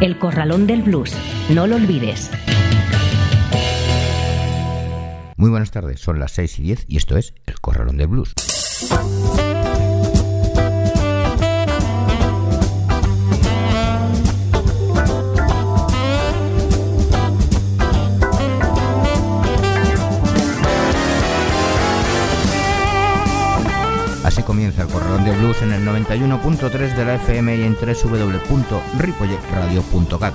El Corralón del Blues. No lo olvides. Muy buenas tardes, son las 6 y 10 y esto es El Corralón de Blues. Así comienza el Corralón de Blues en el 91.3 de la FM y en www.ripolletradio.cat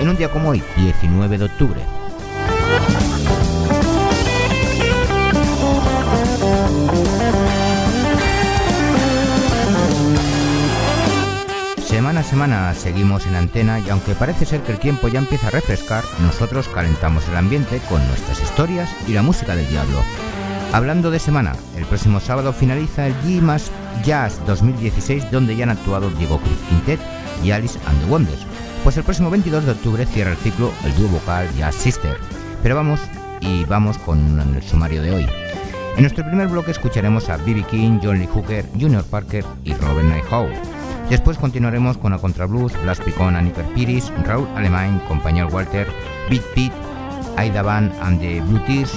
en un día como hoy, 19 de octubre. Semana a semana seguimos en antena y aunque parece ser que el tiempo ya empieza a refrescar, nosotros calentamos el ambiente con nuestras historias y la música del diablo. Hablando de semana, el próximo sábado finaliza el G Jazz 2016 donde ya han actuado Diego Cruz Quintet y Alice and the Wonders. Pues el próximo 22 de octubre cierra el ciclo el dúo vocal Jazz Sister. Pero vamos y vamos con el sumario de hoy. En nuestro primer bloque escucharemos a B.B. King, John Lee Hooker, Junior Parker y Robert Nighthawk. Después continuaremos con a Contrablues, Blas Picón, Annie Piris, Raúl Alemán, Compañero Walter, Beat Pete, Aida Van and the Blue Tears,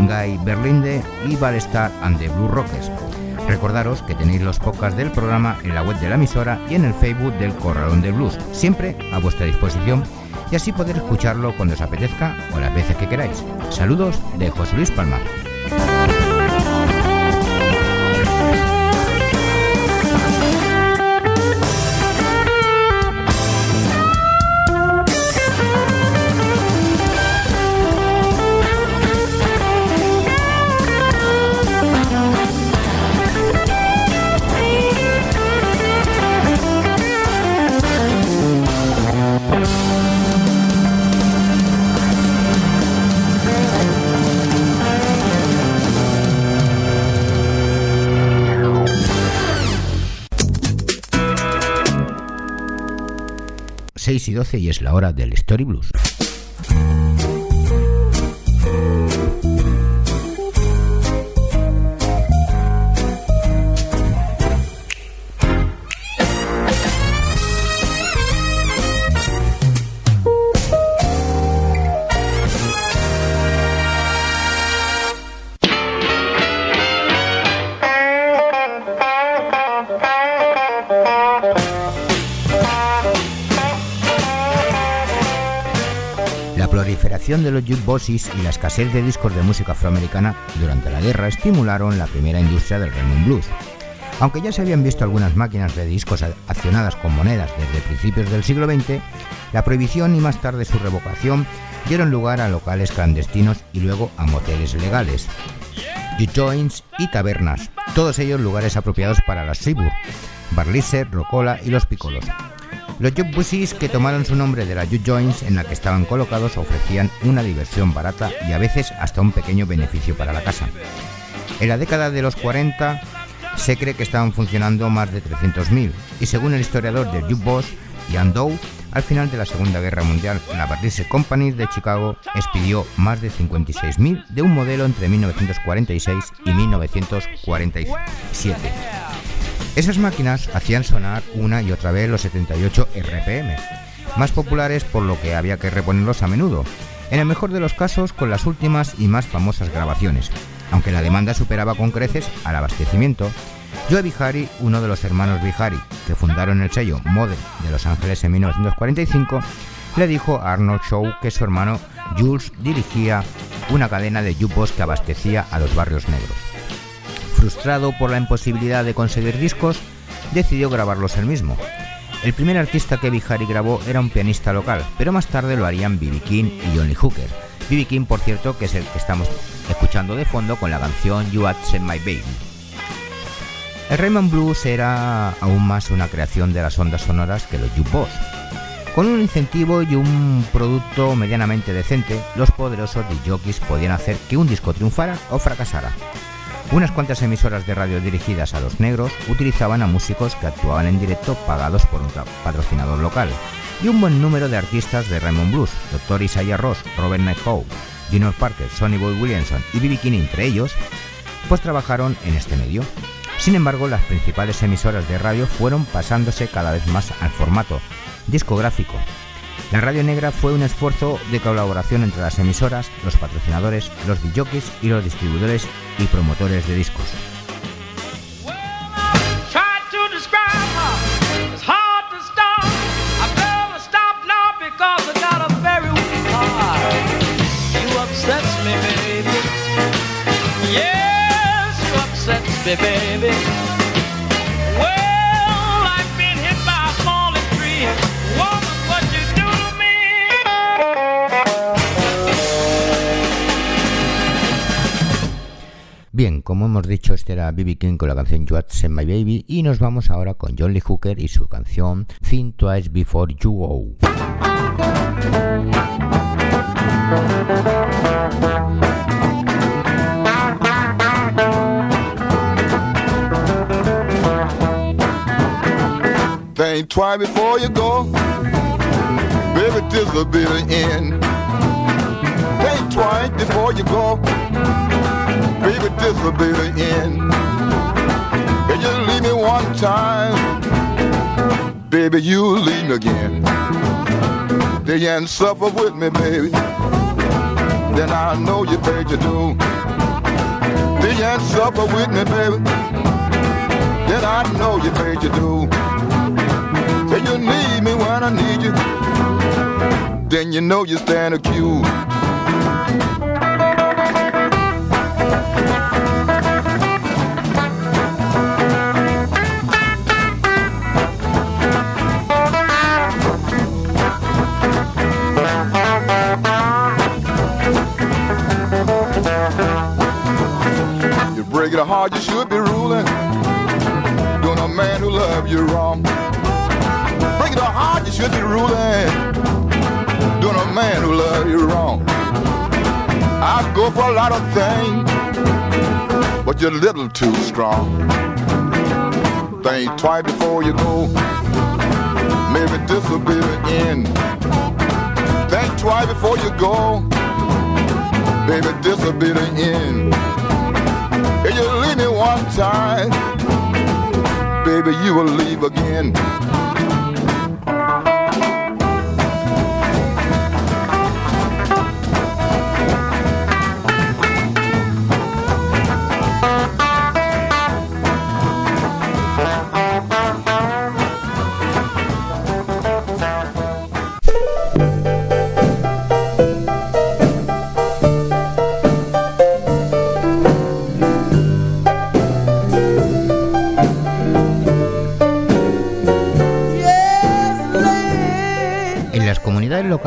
Guy Berlinde y Ballestar and the Blue Rockers. Recordaros que tenéis los podcasts del programa en la web de la emisora y en el Facebook del Corralón del Blues, siempre a vuestra disposición y así poder escucharlo cuando os apetezca o las veces que queráis. Saludos de José Luis Palma. 6 y 12 y es la hora del Story Blues. De los jukeboxes y la escasez de discos de música afroamericana durante la guerra estimularon la primera industria del rhythm blues. Aunque ya se habían visto algunas máquinas de discos accionadas con monedas desde principios del siglo XX, la prohibición y más tarde su revocación dieron lugar a locales clandestinos y luego a moteles legales, joints y tabernas, todos ellos lugares apropiados para las Sibur, Barliser, Rocola y los Picolos. Los jukeboxes que tomaron su nombre de la juke joints en la que estaban colocados ofrecían una diversión barata y a veces hasta un pequeño beneficio para la casa. En la década de los 40 se cree que estaban funcionando más de 300.000 y según el historiador del jukebox, Ian Dow, al final de la Segunda Guerra Mundial, la Bartise Company de Chicago expidió más de 56.000 de un modelo entre 1946 y 1947. Esas máquinas hacían sonar una y otra vez los 78 RPM, más populares por lo que había que reponerlos a menudo, en el mejor de los casos con las últimas y más famosas grabaciones. Aunque la demanda superaba con creces al abastecimiento, Joe Bihari, uno de los hermanos Bihari, que fundaron el sello Model de Los Ángeles en 1945, le dijo a Arnold Shaw que su hermano Jules dirigía una cadena de yupos que abastecía a los barrios negros. Frustrado por la imposibilidad de conseguir discos, decidió grabarlos él mismo. El primer artista que Bihari grabó era un pianista local, pero más tarde lo harían B.B. King y Johnny Hooker. B.B. King, por cierto, que es el que estamos escuchando de fondo con la canción You Send My Baby. El Raymond Blues era aún más una creación de las ondas sonoras que los jukebox. Con un incentivo y un producto medianamente decente, los poderosos jockeys podían hacer que un disco triunfara o fracasara. Unas cuantas emisoras de radio dirigidas a los negros utilizaban a músicos que actuaban en directo pagados por un patrocinador local, y un buen número de artistas de Raymond Blues, Dr. Isaiah Ross, Robert Nighthawk, Junior Parker, Sonny Boy Williamson y B.B. King entre ellos, pues trabajaron en este medio. Sin embargo, las principales emisoras de radio fueron pasándose cada vez más al formato discográfico, la radio negra fue un esfuerzo de colaboración entre las emisoras, los patrocinadores, los DJs y los distribuidores y promotores de discos. Bien, como hemos dicho, este era B.B. King con la canción You Send My Baby y nos vamos ahora con John Lee Hooker y su canción Think Twice Before You Go. Think twice before you go. Baby, be the end. Think twice before you go. Baby, this will be the end. If you leave me one time, baby, you'll leave me again. Then you suffer with me, baby. Then I know you paid your due. Then you suffer with me, baby. Then I know you paid your due. Then you need me when I need you. Then you know you stand accused. Should be ruling. Doing a man who love you wrong. I go for a lot of things, but you're a little too strong. Think twice before you go. Maybe this will be the end. Think twice before you go. Baby, this will be the end. If you leave me one time, baby, you will leave again.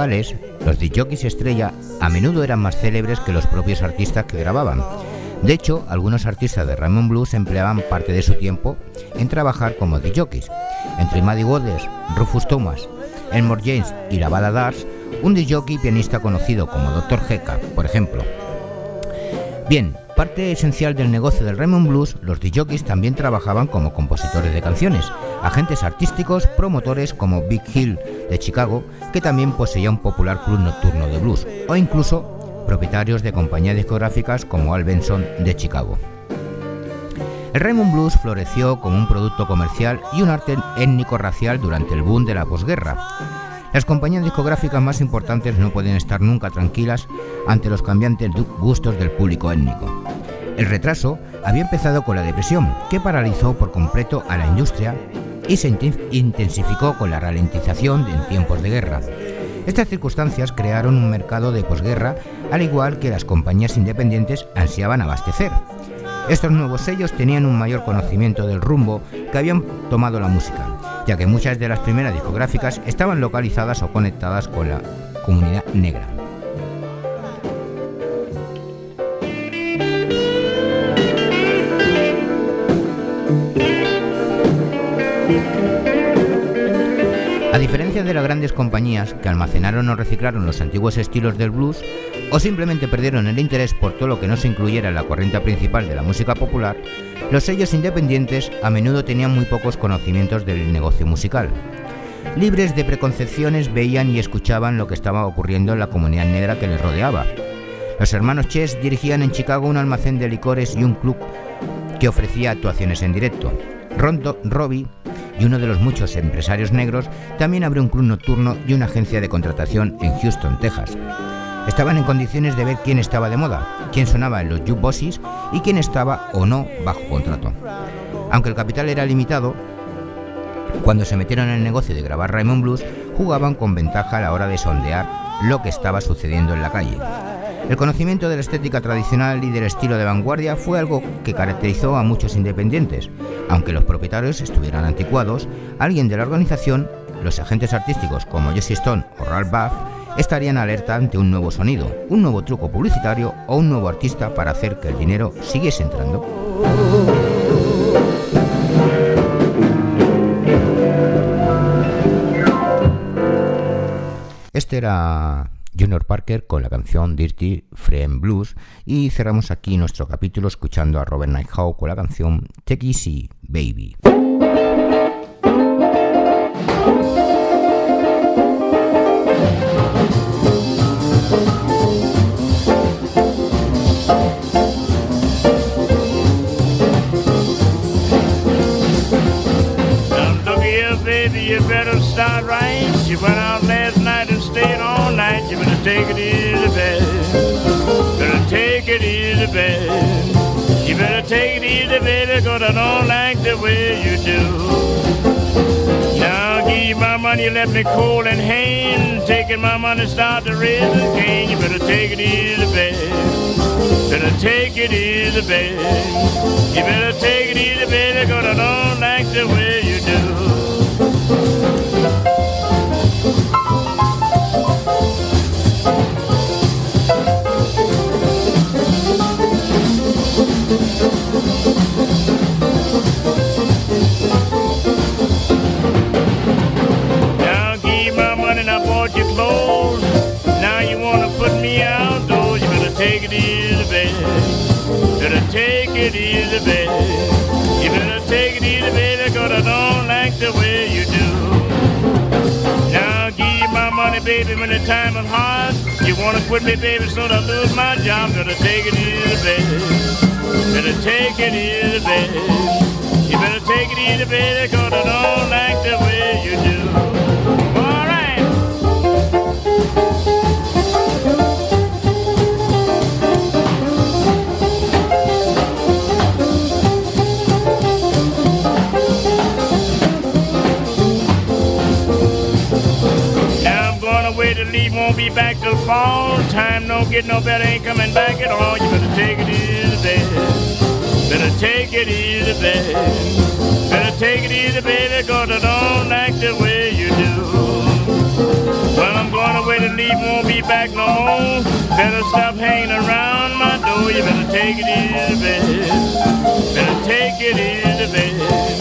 Locales, los DJs estrella a menudo eran más célebres que los propios artistas que grababan. De hecho, algunos artistas de Raymond Blues empleaban parte de su tiempo en trabajar como DJs. Entre Maddie Waters, Rufus Thomas, Elmore James y la Bada Dars, un DJ pianista conocido como Dr. Hecka, por ejemplo. Bien, parte esencial del negocio del Raymond Blues, los DJs también trabajaban como compositores de canciones, agentes artísticos, promotores como Big Hill de Chicago, que también poseía un popular club nocturno de blues, o incluso propietarios de compañías discográficas como Al Benson de Chicago. El Raymond Blues floreció como un producto comercial y un arte étnico-racial durante el boom de la posguerra. Las compañías discográficas más importantes no pueden estar nunca tranquilas ante los cambiantes gustos del público étnico. El retraso había empezado con la depresión, que paralizó por completo a la industria y se intensificó con la ralentización en tiempos de guerra. Estas circunstancias crearon un mercado de posguerra, al igual que las compañías independientes ansiaban abastecer. Estos nuevos sellos tenían un mayor conocimiento del rumbo que habían tomado la música, ya que muchas de las primeras discográficas estaban localizadas o conectadas con la comunidad negra. Las grandes compañías que almacenaron o reciclaron los antiguos estilos del blues o simplemente perdieron el interés por todo lo que no se incluyera en la corriente principal de la música popular, los sellos independientes a menudo tenían muy pocos conocimientos del negocio musical. Libres de preconcepciones veían y escuchaban lo que estaba ocurriendo en la comunidad negra que les rodeaba. Los hermanos Chess dirigían en Chicago un almacén de licores y un club que ofrecía actuaciones en directo. Rondo Robbie y uno de los muchos empresarios negros, también abrió un club nocturno y una agencia de contratación en Houston, Texas. Estaban en condiciones de ver quién estaba de moda, quién sonaba en los jukeboxes y quién estaba o no bajo contrato. Aunque el capital era limitado, cuando se metieron en el negocio de grabar Raymond Blues, jugaban con ventaja a la hora de sondear lo que estaba sucediendo en la calle. El conocimiento de la estética tradicional y del estilo de vanguardia fue algo que caracterizó a muchos independientes. Aunque los propietarios estuvieran anticuados, alguien de la organización, los agentes artísticos como Jesse Stone o Ralph Buff, estarían alerta ante un nuevo sonido, un nuevo truco publicitario o un nuevo artista para hacer que el dinero siguiese entrando. Este era Junior Parker con la canción Dirty Friend Blues y cerramos aquí nuestro capítulo escuchando a Robert Nighthawk con la canción Take Easy Baby. You went out last night and stayed all night. You better take it easy, baby. Better take it easy, baby. You better take it easy, baby, cause I don't like the way you do. Now give you my money, you left me cold and hand. Taking my money, start to raise the cane. You better take it easy, baby. Better take it easy, baby. You better take it easy, baby, cause I don't like the way you do. Now give my money and I bought you clothes. Now you wanna put me outdoors. You better take it easy, baby. Better take it easy, baby. You better take it easy, baby, cause I don't like the way you do. Money, baby, when the time is hard. You wanna quit me, baby, soon I lose my job. Better take it easy, baby. Better take it easy, baby. You better take it easy, baby, cause I don't like the way you do. Leave, won't be back till fall. Time don't get no better, ain't coming back at all. You better take it easy, baby. Better take it easy, baby. Better take it easy, baby, cause I don't like the way you do. Well, I'm going away to leave, won't be back no more. Better stop hanging around my door. You better take it easy, baby. Better take it easy, baby.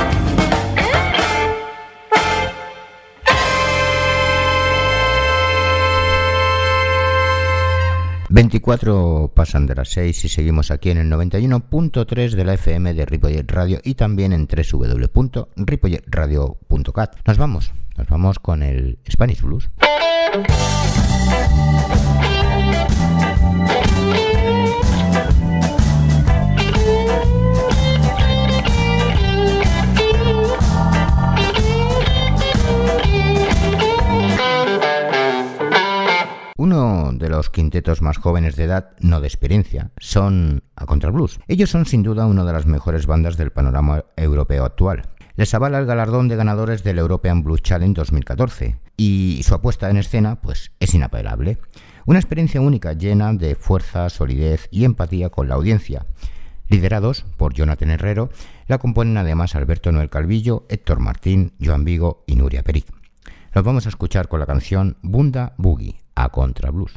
24 pasan de las 6 y seguimos aquí en el 91.3 de la FM de Ripollet Radio y también en www.ripolletradio.cat. Nos vamos, nos vamos con el Spanish Blues. Quintetos más jóvenes de edad, no de experiencia, son a Contrablues. Ellos son sin duda una de las mejores bandas del panorama europeo actual. Les avala el galardón de ganadores del European Blues Challenge 2014 y su apuesta en escena pues es inapelable. Una experiencia única llena de fuerza, solidez y empatía con la audiencia. Liderados por Jonathan Herrero, la componen además Alberto Noel Calvillo, Héctor Martín, Joan Vigo y Nuria Peric. Los vamos a escuchar con la canción Bunda Boogie a Contra Blues.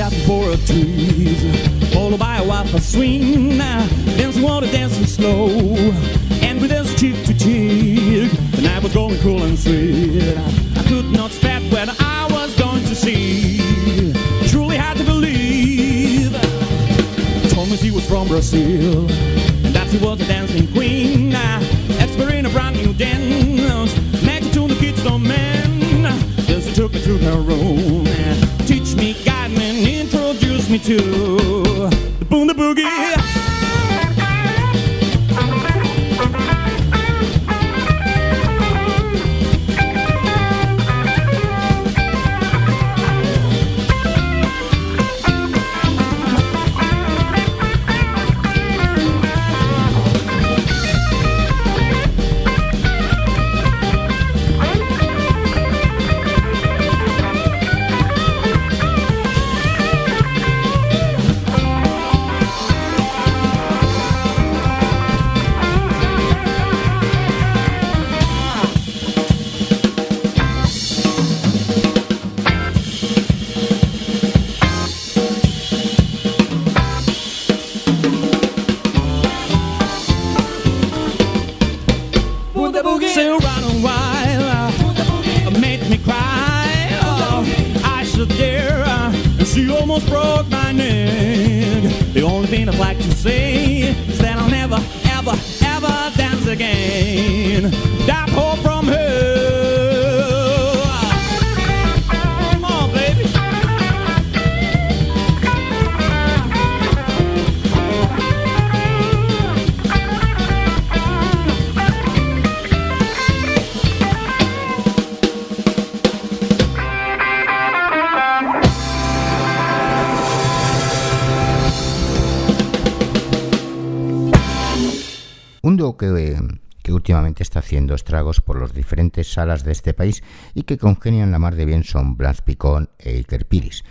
out for a trees, followed by a wild swing. Dancing water, dancing slow, and with us cheek to cheek. The was going cool and sweet. I could not expect what I was going to see. Truly had to believe. Told me she was from Brazil, and that she was a dancing queen. Expert in a brand new dance, magic to the kids, don't man. Then she took me to her room, teach me, guide me, introduce me to the Boonda Boogie. Está haciendo estragos por las diferentes salas de este país y que congenian la mar de bien son Blas Picón e Iker Piris.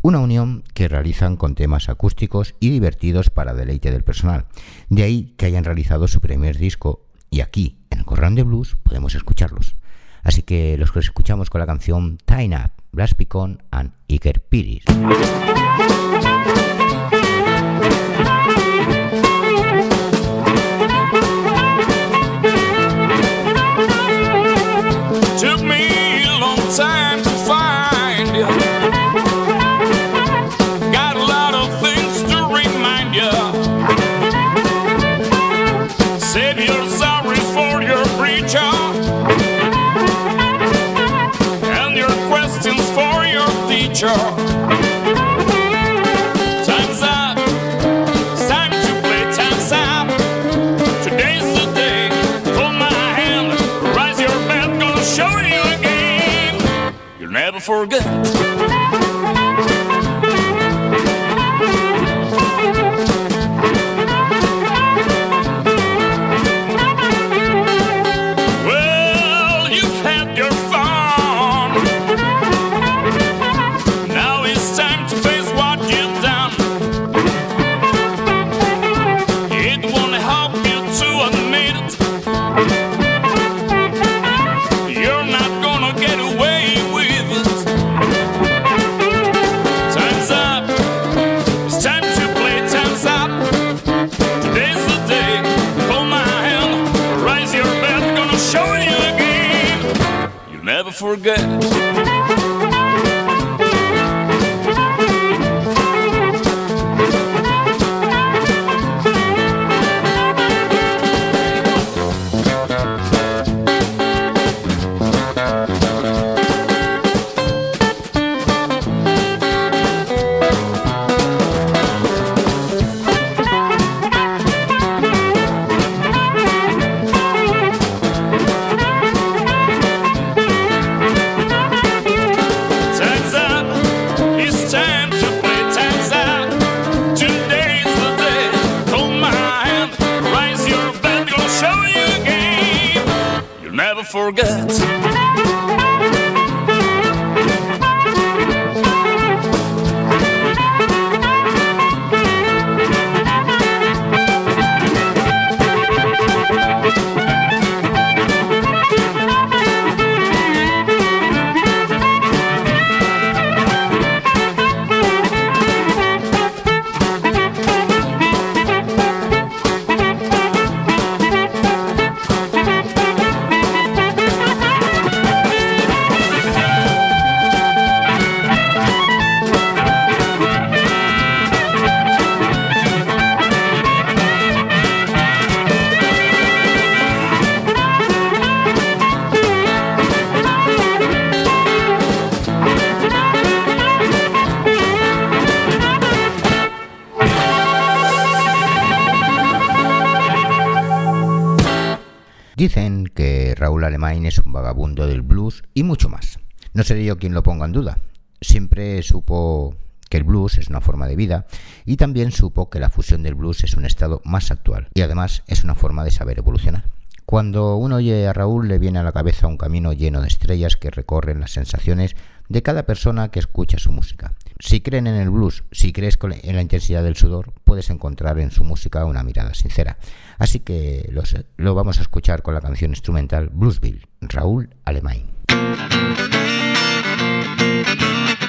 Una unión que realizan con temas acústicos y divertidos para deleite del personal. De ahí que hayan realizado su primer disco y aquí, en el Corran de Blues, podemos escucharlos. Así que los que escuchamos con la canción Time Up, Blas Picón and Iker Piris. for good. Seré yo quien lo ponga en duda. Siempre supo que el blues es una forma de vida y también supo que la fusión del blues es un estado más actual y además es una forma de saber evolucionar. Cuando uno oye a Raúl le viene a la cabeza un camino lleno de estrellas que recorren las sensaciones de cada persona que escucha su música. Si creen en el blues, si crees en la intensidad del sudor, puedes encontrar en su música una mirada sincera. Así que lo vamos a escuchar con la canción instrumental Bluesville, Raúl Alemán. Thank you.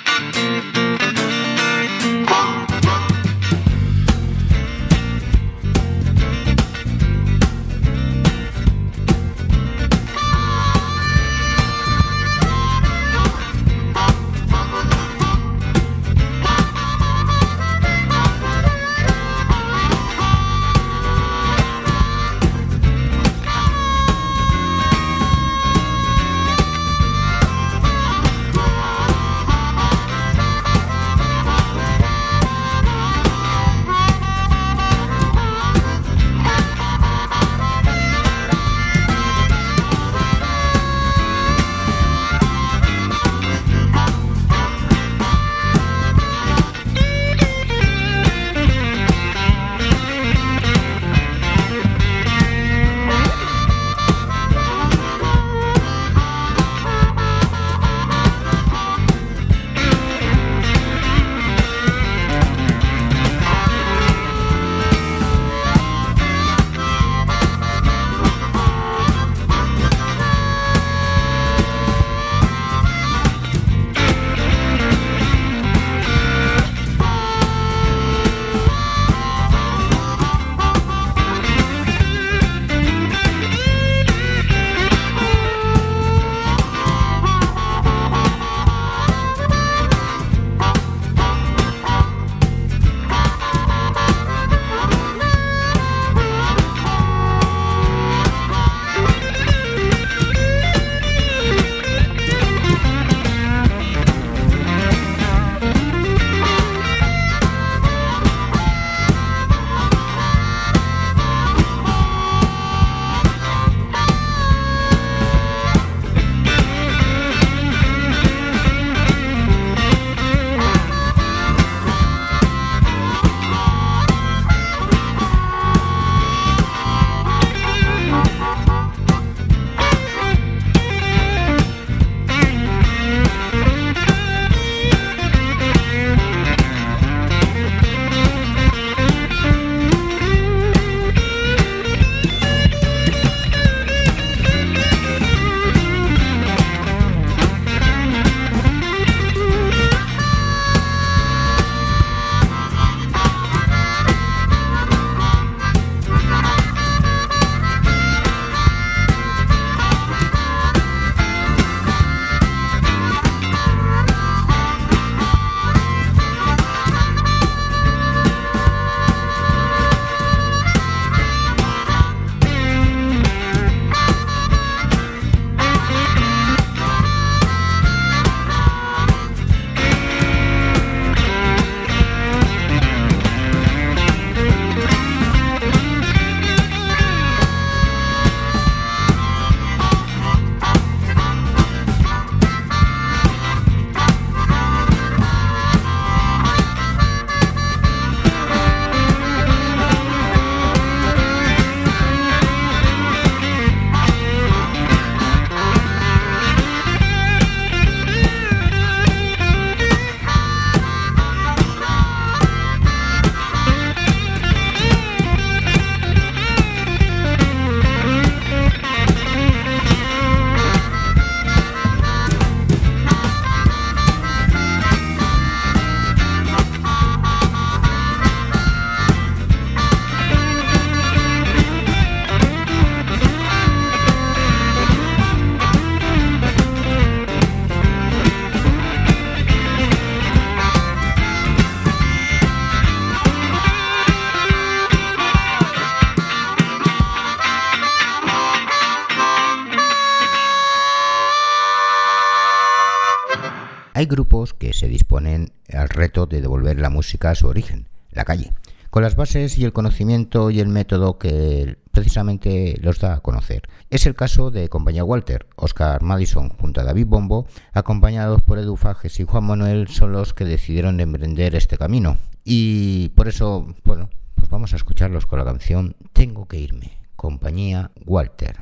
Música a su origen, la calle, con las bases y el conocimiento y el método que precisamente los da a conocer. Es el caso de Compañía Walter, Oscar Madison junto a David Bombo, acompañados por Edu Fages y Juan Manuel, son los que decidieron emprender este camino. Y por eso, bueno, pues vamos a escucharlos con la canción Tengo que irme, Compañía Walter.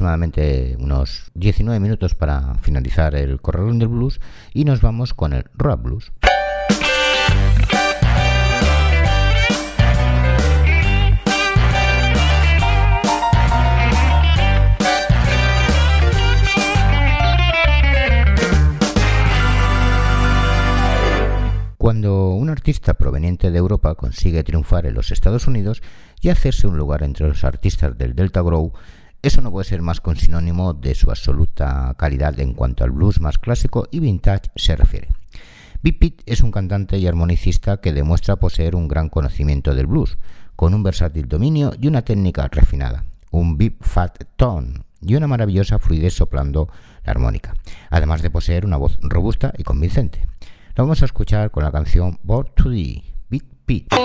Aproximadamente unos 19 minutos para finalizar el corralón del blues y nos vamos con el rock blues. Cuando un artista proveniente de Europa consigue triunfar en los Estados Unidos y hacerse un lugar entre los artistas del Delta Grow, eso no puede ser más que un sinónimo de su absoluta calidad en cuanto al blues más clásico y vintage se refiere. Big Pete es un cantante y armonicista que demuestra poseer un gran conocimiento del blues, con un versátil dominio y una técnica refinada, un big fat tone y una maravillosa fluidez soplando la armónica, además de poseer una voz robusta y convincente. Lo vamos a escuchar con la canción Born to the Big Pete.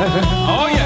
Oh, yeah.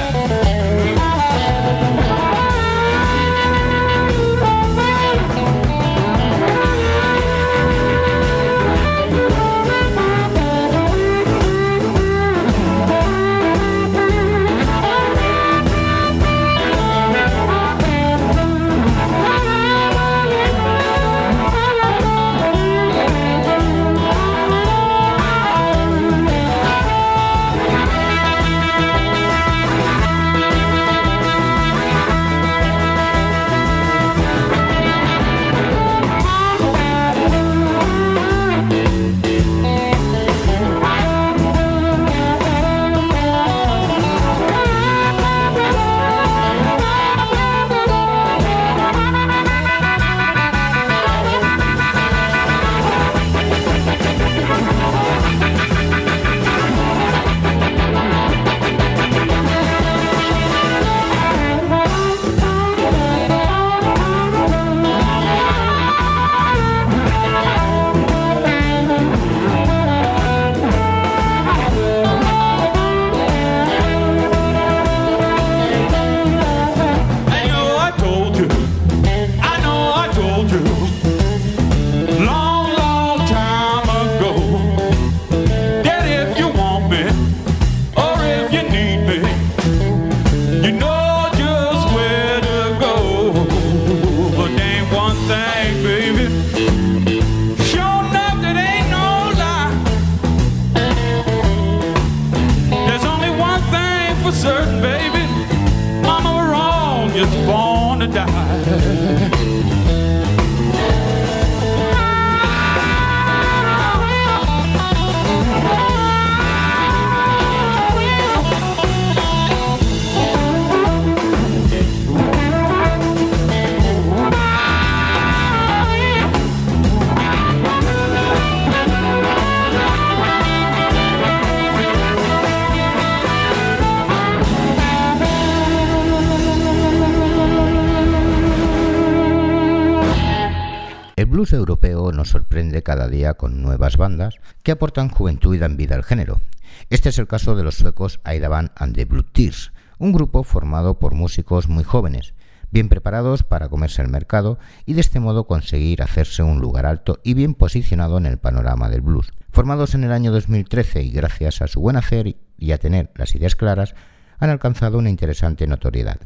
Con nuevas bandas que aportan juventud y dan vida al género. Este es el caso de los suecos Aidaban and the Blue Tears, un grupo formado por músicos muy jóvenes, bien preparados para comerse el mercado y de este modo conseguir hacerse un lugar alto y bien posicionado en el panorama del blues. Formados en el año 2013 y gracias a su buen hacer y a tener las ideas claras, han alcanzado una interesante notoriedad,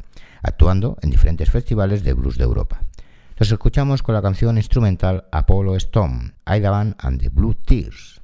actuando en diferentes festivales de blues de Europa. Los escuchamos con la canción instrumental Apollo Stone, Aidaban and the Blue Tears.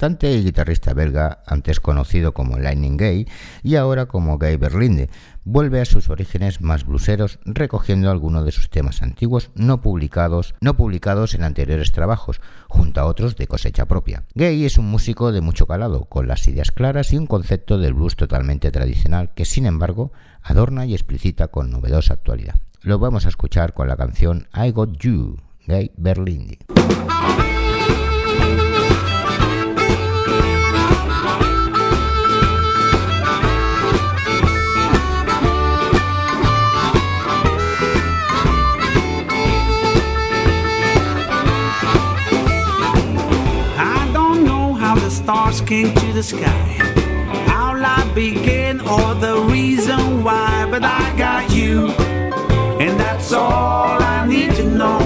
Cantante y guitarrista belga, antes conocido como Lightning Gay y ahora como Gay Berlinde, vuelve a sus orígenes más bluseros, recogiendo algunos de sus temas antiguos no publicados, no publicados en anteriores trabajos, junto a otros de cosecha propia. Gay es un músico de mucho calado, con las ideas claras y un concepto del blues totalmente tradicional que, sin embargo, adorna y explicita con novedosa actualidad. Lo vamos a escuchar con la canción I Got You, Gay Berlinde. Stars came to the sky. How I begin or the reason why, but I got you, and that's all I need to know.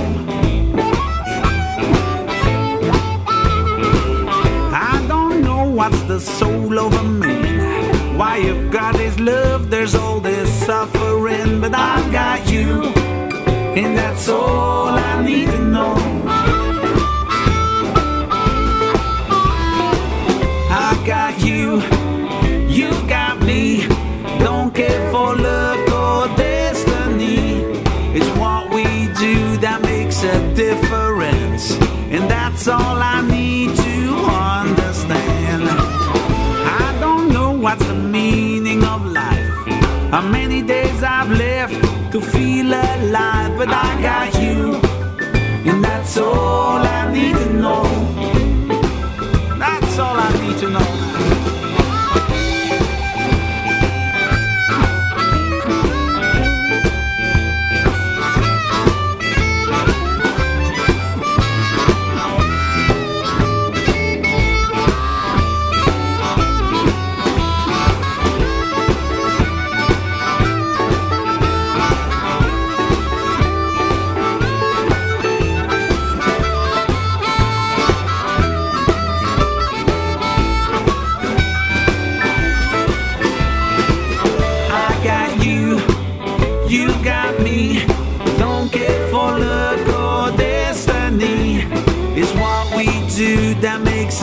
I don't know what's the soul of a man. Why you've got his love, there's all this suffering, but I got you, and that's all I need to know. How many days I've left to feel alive, but I got you, and that's all I need to know.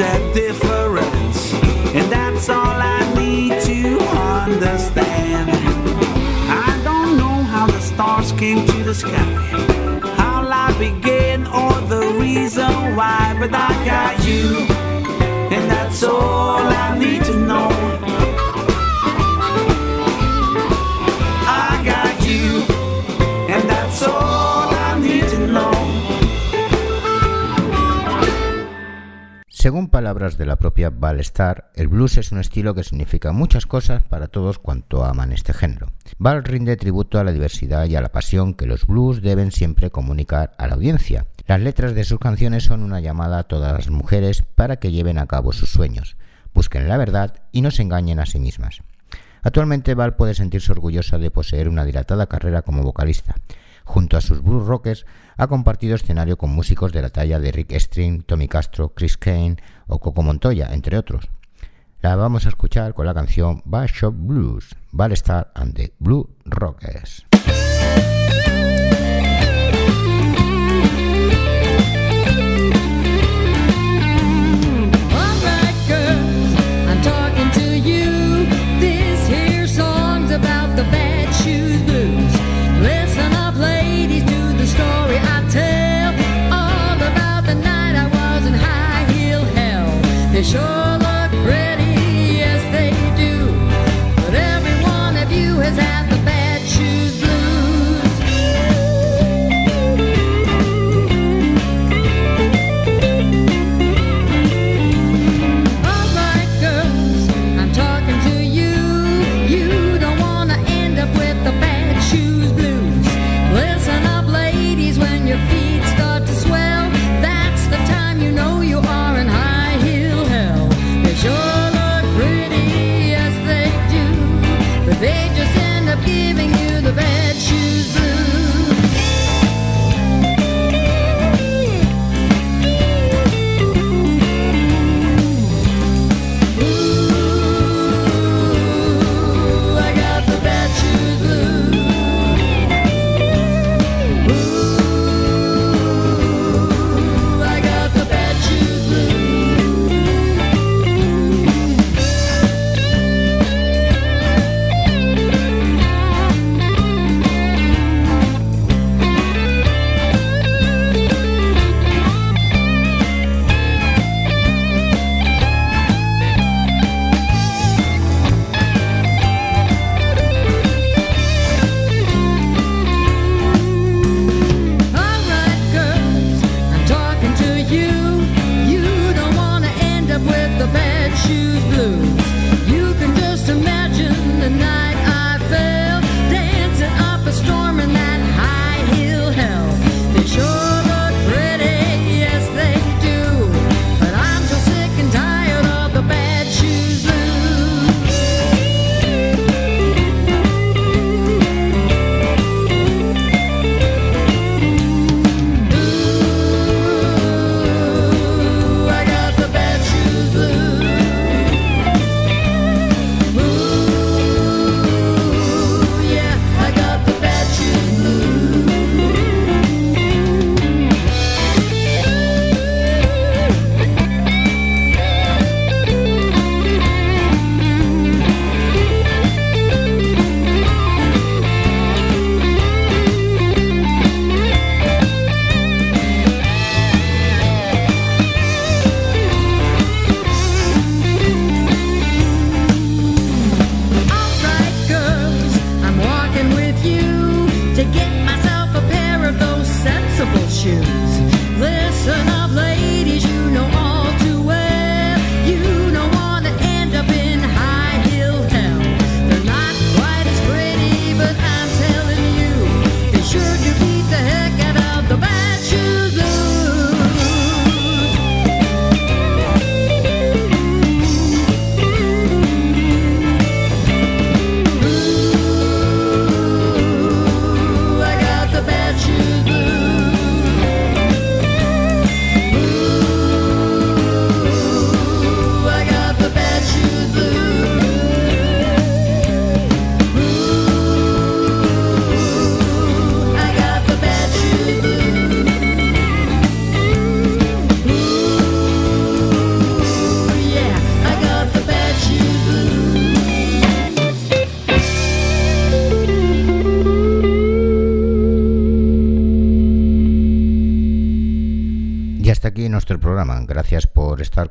A difference, and that's all I need to understand. I don't know how the stars came to the sky, how life began, or the reason why, but I got you, and that's all I need to know. Según palabras de la propia Val el blues es un estilo que significa muchas cosas para todos cuanto aman este género. Val rinde tributo a la diversidad y a la pasión que los blues deben siempre comunicar a la audiencia. Las letras de sus canciones son una llamada a todas las mujeres para que lleven a cabo sus sueños, busquen la verdad y no se engañen a sí mismas. Actualmente Val puede sentirse orgullosa de poseer una dilatada carrera como vocalista. Junto a sus blues rockers ha compartido escenario con músicos de la talla de Rick String, Tommy Castro, Chris Kane o Coco Montoya, entre otros. La vamos a escuchar con la canción Shop Blues, Ballstar and the Blue Rockers.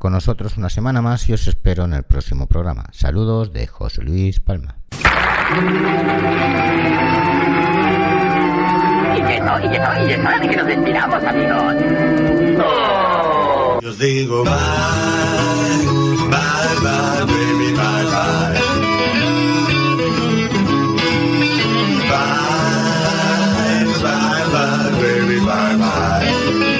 Con nosotros una semana más y os espero en el próximo programa. Saludos de José Luis Palma. Y que no, y que no, y que no, y que nos despidamos, amigos. Os digo bye, bye, bye, baby, bye, bye. Bye, bye, bye, baby, bye, bye.